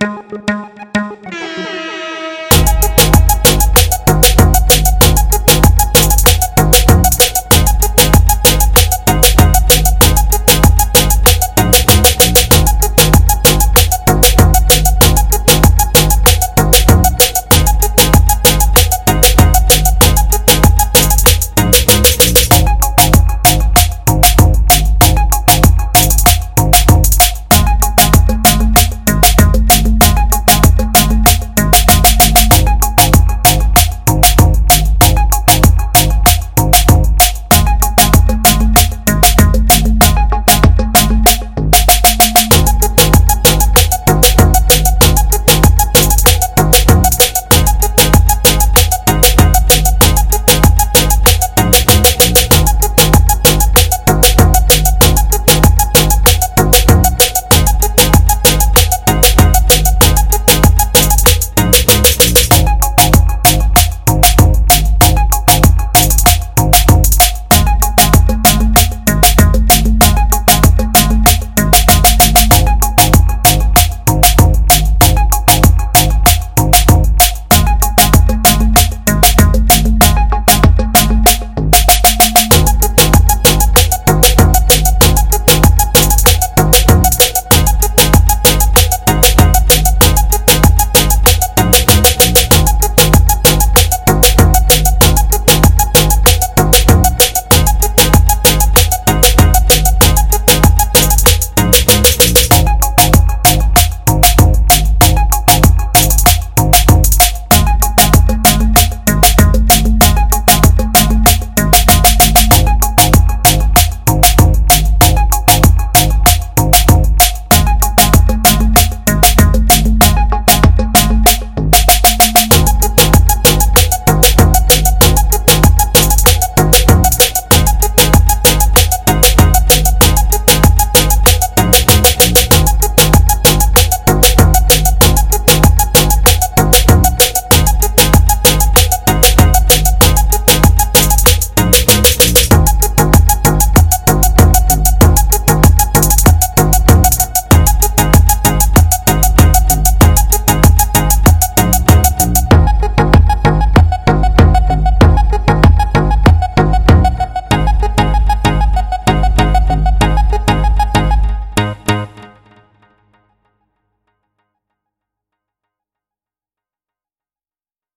Música